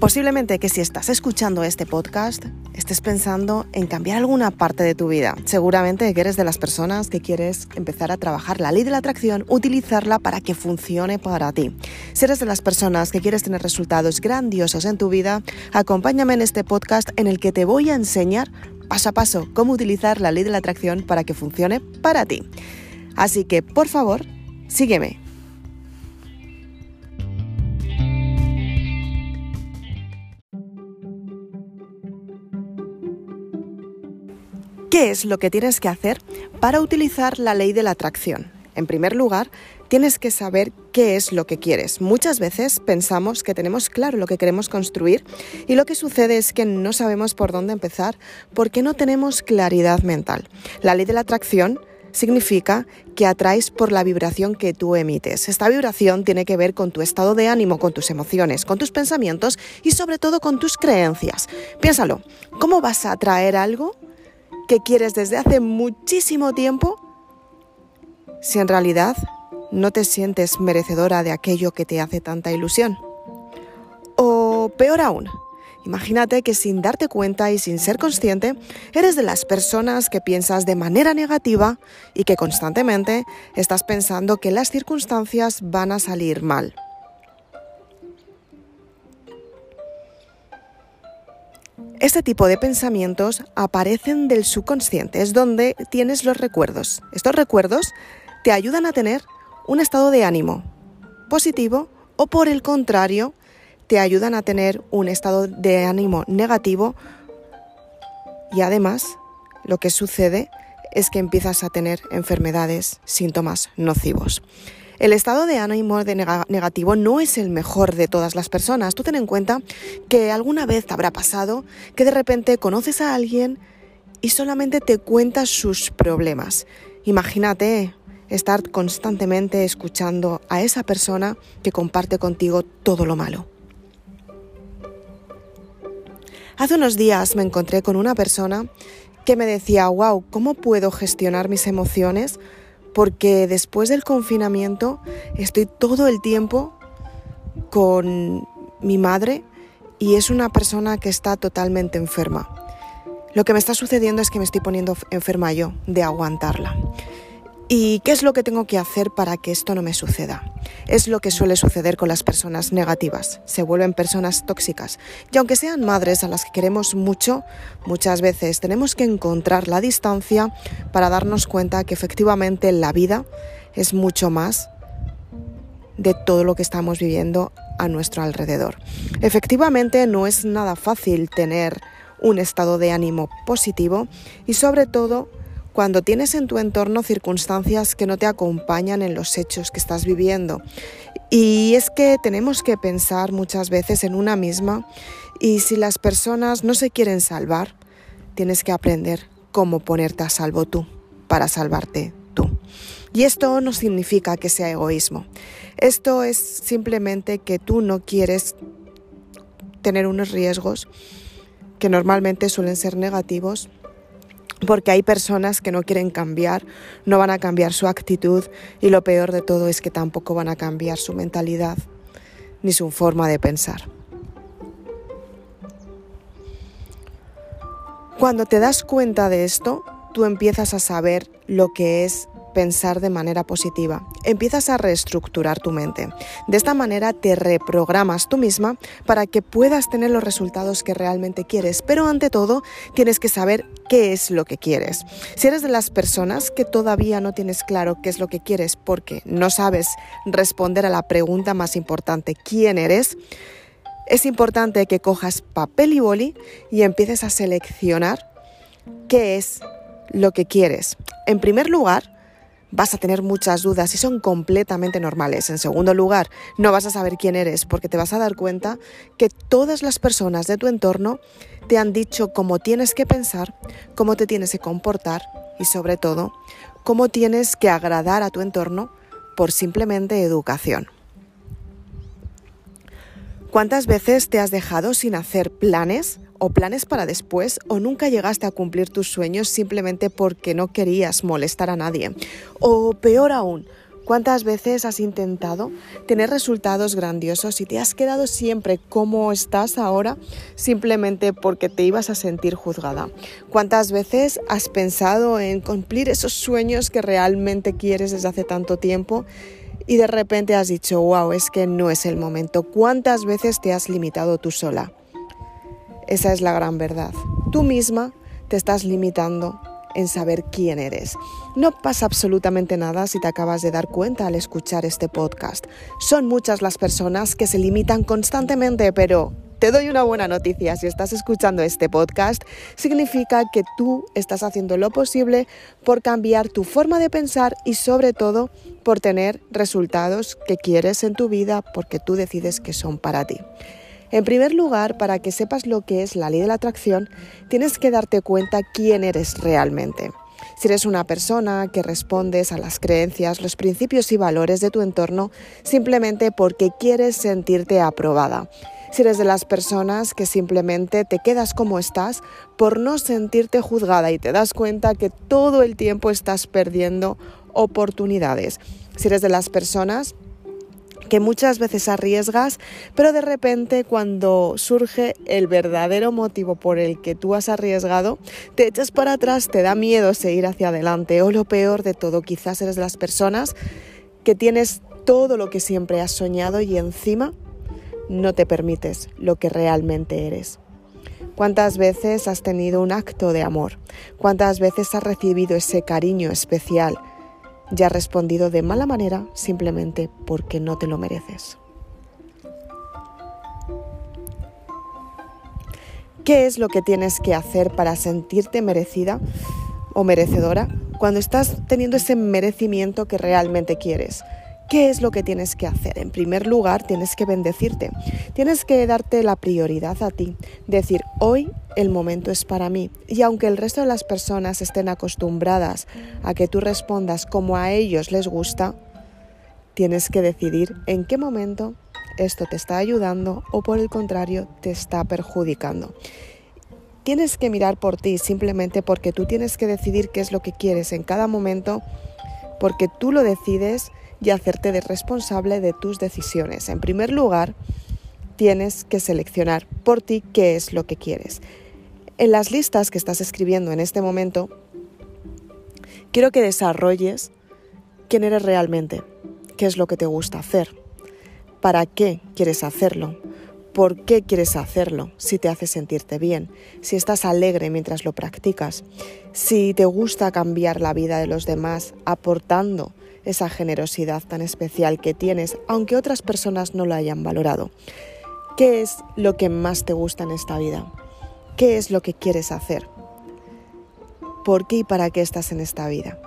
Posiblemente que si estás escuchando este podcast estés pensando en cambiar alguna parte de tu vida. Seguramente que eres de las personas que quieres empezar a trabajar la ley de la atracción, utilizarla para que funcione para ti. Si eres de las personas que quieres tener resultados grandiosos en tu vida, acompáñame en este podcast en el que te voy a enseñar paso a paso cómo utilizar la ley de la atracción para que funcione para ti. Así que, por favor, sígueme. ¿Qué es lo que tienes que hacer para utilizar la ley de la atracción? En primer lugar, tienes que saber qué es lo que quieres. Muchas veces pensamos que tenemos claro lo que queremos construir y lo que sucede es que no sabemos por dónde empezar porque no tenemos claridad mental. La ley de la atracción significa que atraes por la vibración que tú emites. Esta vibración tiene que ver con tu estado de ánimo, con tus emociones, con tus pensamientos y sobre todo con tus creencias. Piénsalo, ¿cómo vas a atraer algo que quieres desde hace muchísimo tiempo si en realidad no te sientes merecedora de aquello que te hace tanta ilusión. O peor aún, imagínate que sin darte cuenta y sin ser consciente, eres de las personas que piensas de manera negativa y que constantemente estás pensando que las circunstancias van a salir mal. Este tipo de pensamientos aparecen del subconsciente, es donde tienes los recuerdos. Estos recuerdos te ayudan a tener un estado de ánimo positivo o por el contrario, te ayudan a tener un estado de ánimo negativo y además lo que sucede es que empiezas a tener enfermedades, síntomas nocivos. El estado de ánimo negativo no es el mejor de todas las personas. Tú ten en cuenta que alguna vez te habrá pasado que de repente conoces a alguien y solamente te cuentas sus problemas. Imagínate estar constantemente escuchando a esa persona que comparte contigo todo lo malo. Hace unos días me encontré con una persona que me decía, wow, ¿cómo puedo gestionar mis emociones porque después del confinamiento estoy todo el tiempo con mi madre y es una persona que está totalmente enferma. Lo que me está sucediendo es que me estoy poniendo enferma yo de aguantarla. ¿Y qué es lo que tengo que hacer para que esto no me suceda? Es lo que suele suceder con las personas negativas. Se vuelven personas tóxicas. Y aunque sean madres a las que queremos mucho, muchas veces tenemos que encontrar la distancia para darnos cuenta que efectivamente la vida es mucho más de todo lo que estamos viviendo a nuestro alrededor. Efectivamente no es nada fácil tener un estado de ánimo positivo y sobre todo cuando tienes en tu entorno circunstancias que no te acompañan en los hechos que estás viviendo. Y es que tenemos que pensar muchas veces en una misma y si las personas no se quieren salvar, tienes que aprender cómo ponerte a salvo tú para salvarte tú. Y esto no significa que sea egoísmo. Esto es simplemente que tú no quieres tener unos riesgos que normalmente suelen ser negativos porque hay personas que no quieren cambiar, no van a cambiar su actitud y lo peor de todo es que tampoco van a cambiar su mentalidad ni su forma de pensar. Cuando te das cuenta de esto, tú empiezas a saber lo que es pensar de manera positiva. Empiezas a reestructurar tu mente. De esta manera te reprogramas tú misma para que puedas tener los resultados que realmente quieres. Pero ante todo, tienes que saber qué es lo que quieres. Si eres de las personas que todavía no tienes claro qué es lo que quieres porque no sabes responder a la pregunta más importante, ¿quién eres? Es importante que cojas papel y boli y empieces a seleccionar qué es lo que quieres. En primer lugar, vas a tener muchas dudas y son completamente normales. En segundo lugar, no vas a saber quién eres porque te vas a dar cuenta que todas las personas de tu entorno te han dicho cómo tienes que pensar, cómo te tienes que comportar y sobre todo, cómo tienes que agradar a tu entorno por simplemente educación. ¿Cuántas veces te has dejado sin hacer planes o planes para después o nunca llegaste a cumplir tus sueños simplemente porque no querías molestar a nadie? O peor aún, ¿Cuántas veces has intentado tener resultados grandiosos y te has quedado siempre como estás ahora simplemente porque te ibas a sentir juzgada? ¿Cuántas veces has pensado en cumplir esos sueños que realmente quieres desde hace tanto tiempo? Y de repente has dicho, wow, es que no es el momento. ¿Cuántas veces te has limitado tú sola? Esa es la gran verdad. Tú misma te estás limitando en saber quién eres. No pasa absolutamente nada si te acabas de dar cuenta al escuchar este podcast. Son muchas las personas que se limitan constantemente, pero te doy una buena noticia, si estás escuchando este podcast, significa que tú estás haciendo lo posible por cambiar tu forma de pensar y sobre todo por tener resultados que quieres en tu vida porque tú decides que son para ti. En primer lugar, para que sepas lo que es la ley de la atracción, tienes que darte cuenta quién eres realmente. Si eres una persona que respondes a las creencias, los principios y valores de tu entorno simplemente porque quieres sentirte aprobada. Si eres de las personas que simplemente te quedas como estás por no sentirte juzgada y te das cuenta que todo el tiempo estás perdiendo oportunidades. Si eres de las personas que muchas veces arriesgas, pero de repente cuando surge el verdadero motivo por el que tú has arriesgado, te echas para atrás, te da miedo seguir hacia adelante o lo peor de todo, quizás eres las personas que tienes todo lo que siempre has soñado y encima no te permites lo que realmente eres. ¿Cuántas veces has tenido un acto de amor? ¿Cuántas veces has recibido ese cariño especial? Ya has respondido de mala manera simplemente porque no te lo mereces. ¿Qué es lo que tienes que hacer para sentirte merecida o merecedora cuando estás teniendo ese merecimiento que realmente quieres? ¿Qué es lo que tienes que hacer? En primer lugar, tienes que bendecirte. Tienes que darte la prioridad a ti. Decir, hoy el momento es para mí. Y aunque el resto de las personas estén acostumbradas a que tú respondas como a ellos les gusta, tienes que decidir en qué momento esto te está ayudando o por el contrario te está perjudicando. Tienes que mirar por ti simplemente porque tú tienes que decidir qué es lo que quieres en cada momento, porque tú lo decides y hacerte responsable de tus decisiones. En primer lugar, tienes que seleccionar por ti qué es lo que quieres. En las listas que estás escribiendo en este momento, quiero que desarrolles quién eres realmente, qué es lo que te gusta hacer, para qué quieres hacerlo, por qué quieres hacerlo, si te hace sentirte bien, si estás alegre mientras lo practicas, si te gusta cambiar la vida de los demás aportando esa generosidad tan especial que tienes, aunque otras personas no lo hayan valorado. ¿Qué es lo que más te gusta en esta vida? ¿Qué es lo que quieres hacer? ¿Por qué y para qué estás en esta vida?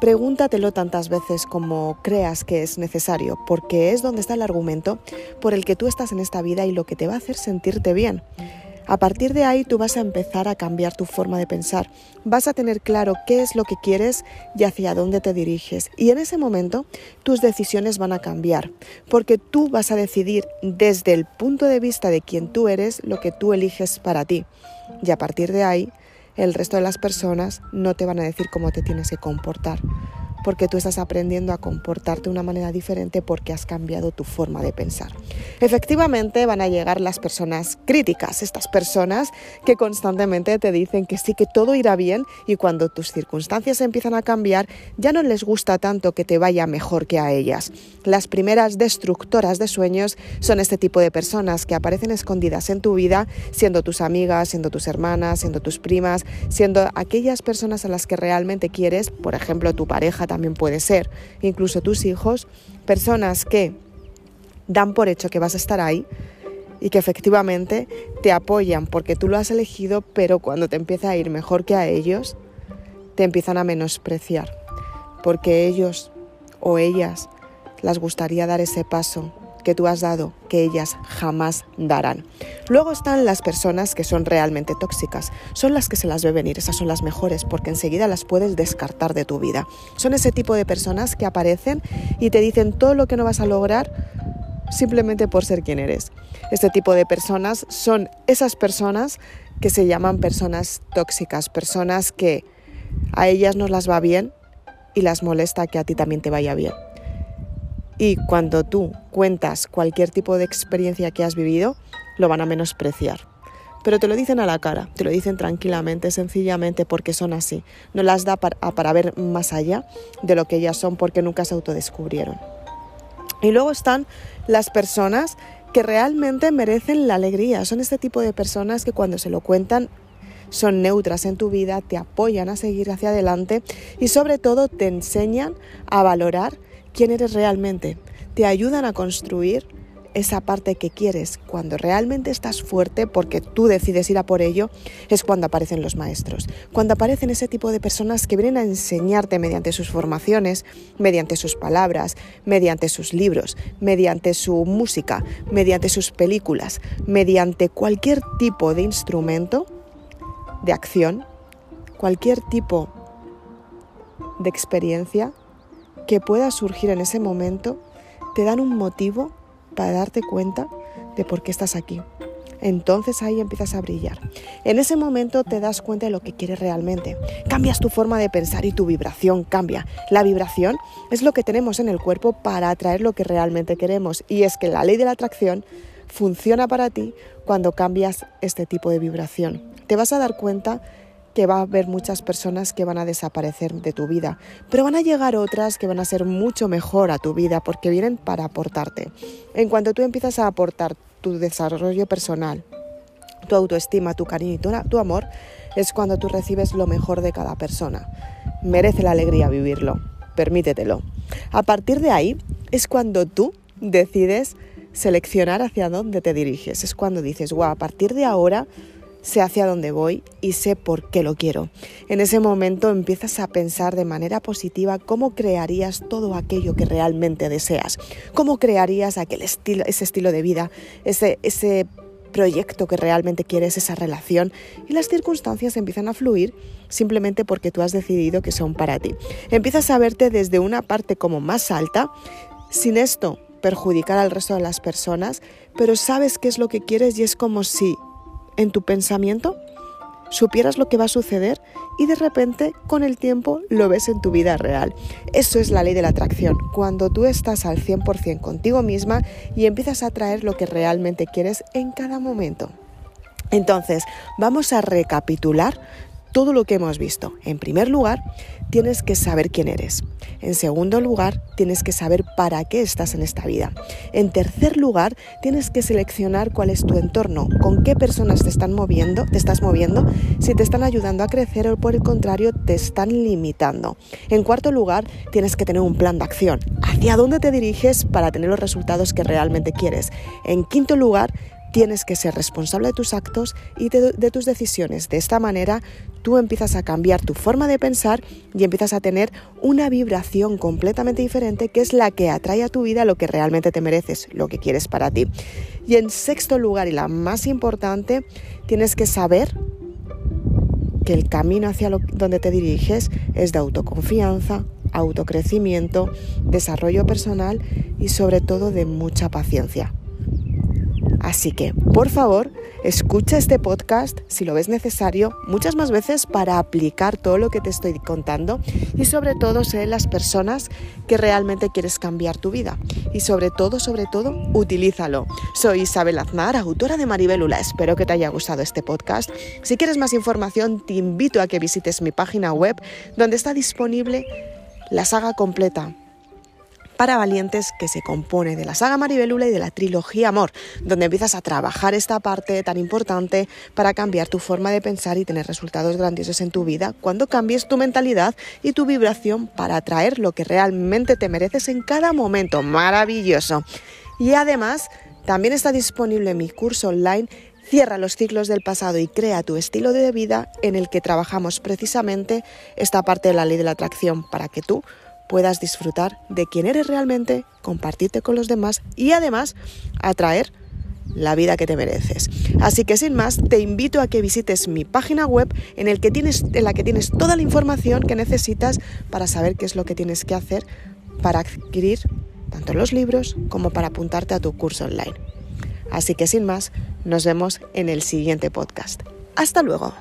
Pregúntatelo tantas veces como creas que es necesario, porque es donde está el argumento por el que tú estás en esta vida y lo que te va a hacer sentirte bien. A partir de ahí tú vas a empezar a cambiar tu forma de pensar, vas a tener claro qué es lo que quieres y hacia dónde te diriges. Y en ese momento tus decisiones van a cambiar, porque tú vas a decidir desde el punto de vista de quien tú eres lo que tú eliges para ti. Y a partir de ahí el resto de las personas no te van a decir cómo te tienes que comportar porque tú estás aprendiendo a comportarte de una manera diferente porque has cambiado tu forma de pensar. Efectivamente van a llegar las personas críticas, estas personas que constantemente te dicen que sí, que todo irá bien y cuando tus circunstancias empiezan a cambiar ya no les gusta tanto que te vaya mejor que a ellas. Las primeras destructoras de sueños son este tipo de personas que aparecen escondidas en tu vida, siendo tus amigas, siendo tus hermanas, siendo tus primas, siendo aquellas personas a las que realmente quieres, por ejemplo tu pareja también puede ser, incluso tus hijos, personas que dan por hecho que vas a estar ahí y que efectivamente te apoyan porque tú lo has elegido, pero cuando te empieza a ir mejor que a ellos, te empiezan a menospreciar, porque ellos o ellas les gustaría dar ese paso que tú has dado que ellas jamás darán. Luego están las personas que son realmente tóxicas. Son las que se las ve venir, esas son las mejores porque enseguida las puedes descartar de tu vida. Son ese tipo de personas que aparecen y te dicen todo lo que no vas a lograr simplemente por ser quien eres. Este tipo de personas son esas personas que se llaman personas tóxicas, personas que a ellas no las va bien y las molesta que a ti también te vaya bien. Y cuando tú cuentas cualquier tipo de experiencia que has vivido, lo van a menospreciar. Pero te lo dicen a la cara, te lo dicen tranquilamente, sencillamente porque son así. No las da para, ver más allá de lo que ellas son porque nunca se autodescubrieron. Y luego están las personas que realmente merecen la alegría. Son este tipo de personas que cuando se lo cuentan son neutras en tu vida, te apoyan a seguir hacia adelante y sobre todo te enseñan a valorar quién eres realmente. Te ayudan a construir esa parte que quieres, cuando realmente estás fuerte porque tú decides ir a por ello, es cuando aparecen los maestros. Cuando aparecen ese tipo de personas que vienen a enseñarte mediante sus formaciones, mediante sus palabras, mediante sus libros, mediante su música, mediante sus películas, mediante cualquier tipo de instrumento de acción, cualquier tipo de experiencia que pueda surgir en ese momento, te dan un motivo para darte cuenta de por qué estás aquí. Entonces ahí empiezas a brillar. En ese momento te das cuenta de lo que quieres realmente. Cambias tu forma de pensar y tu vibración cambia. La vibración es lo que tenemos en el cuerpo para atraer lo que realmente queremos. Y es que la ley de la atracción funciona para ti cuando cambias este tipo de vibración. Te vas a dar cuenta que va a haber muchas personas que van a desaparecer de tu vida, pero van a llegar otras que van a ser mucho mejor a tu vida porque vienen para aportarte. En cuanto tú empiezas a aportar tu desarrollo personal, tu autoestima, tu cariño y tu, amor, es cuando tú recibes lo mejor de cada persona. Merece la alegría vivirlo, permítetelo. A partir de ahí es cuando tú decides seleccionar hacia dónde te diriges. Es cuando dices, wow, a partir de ahora sé hacia dónde voy y sé por qué lo quiero. En ese momento empiezas a pensar de manera positiva cómo crearías todo aquello que realmente deseas, cómo crearías aquel estilo, ese estilo de vida, ese, ese proyecto que realmente quieres, esa relación, y las circunstancias empiezan a fluir simplemente porque tú has decidido que son para ti. Empiezas a verte desde una parte como más alta, sin esto perjudicar al resto de las personas, pero sabes qué es lo que quieres y es como si en tu pensamiento, supieras lo que va a suceder y de repente con el tiempo lo ves en tu vida real. Eso es la ley de la atracción, cuando tú estás al 100% contigo misma y empiezas a atraer lo que realmente quieres en cada momento. Entonces, vamos a recapitular todo lo que hemos visto. En primer lugar, tienes que saber quién eres. En segundo lugar, tienes que saber para qué estás en esta vida. En tercer lugar, tienes que seleccionar cuál es tu entorno, con qué personas te están moviendo, te estás moviendo, si te están ayudando a crecer o por el contrario te están limitando. En cuarto lugar, tienes que tener un plan de acción. ¿Hacia dónde te diriges para tener los resultados que realmente quieres? En quinto lugar, tienes que ser responsable de tus actos y de, tus decisiones. De esta manera, tú empiezas a cambiar tu forma de pensar y empiezas a tener una vibración completamente diferente que es la que atrae a tu vida lo que realmente te mereces, lo que quieres para ti. Y en sexto lugar, y la más importante, tienes que saber que el camino hacia donde te diriges es de autoconfianza, autocrecimiento, desarrollo personal y sobre todo de mucha paciencia. Así que, por favor, escucha este podcast si lo ves necesario muchas más veces para aplicar todo lo que te estoy contando y sobre todo ser las personas que realmente quieres cambiar tu vida. Y sobre todo, sobre todo, utilízalo. Soy Isabel Aznar, autora de Maribelula. Espero que te haya gustado este podcast. Si quieres más información, te invito a que visites mi página web donde está disponible la saga completa para valientes que se compone de la saga Maribelula y de la trilogía Amor, donde empiezas a trabajar esta parte tan importante para cambiar tu forma de pensar y tener resultados grandiosos en tu vida cuando cambies tu mentalidad y tu vibración para atraer lo que realmente te mereces en cada momento. Maravilloso. Y además, también está disponible mi curso online Cierra los ciclos del pasado y crea tu estilo de vida en el que trabajamos precisamente esta parte de la ley de la atracción para que tú puedas disfrutar de quién eres realmente, compartirte con los demás y además atraer la vida que te mereces. Así que sin más, te invito a que visites mi página web en, el que tienes, en la que tienes toda la información que necesitas para saber qué es lo que tienes que hacer para adquirir tanto los libros como para apuntarte a tu curso online. Así que sin más, nos vemos en el siguiente podcast. Hasta luego.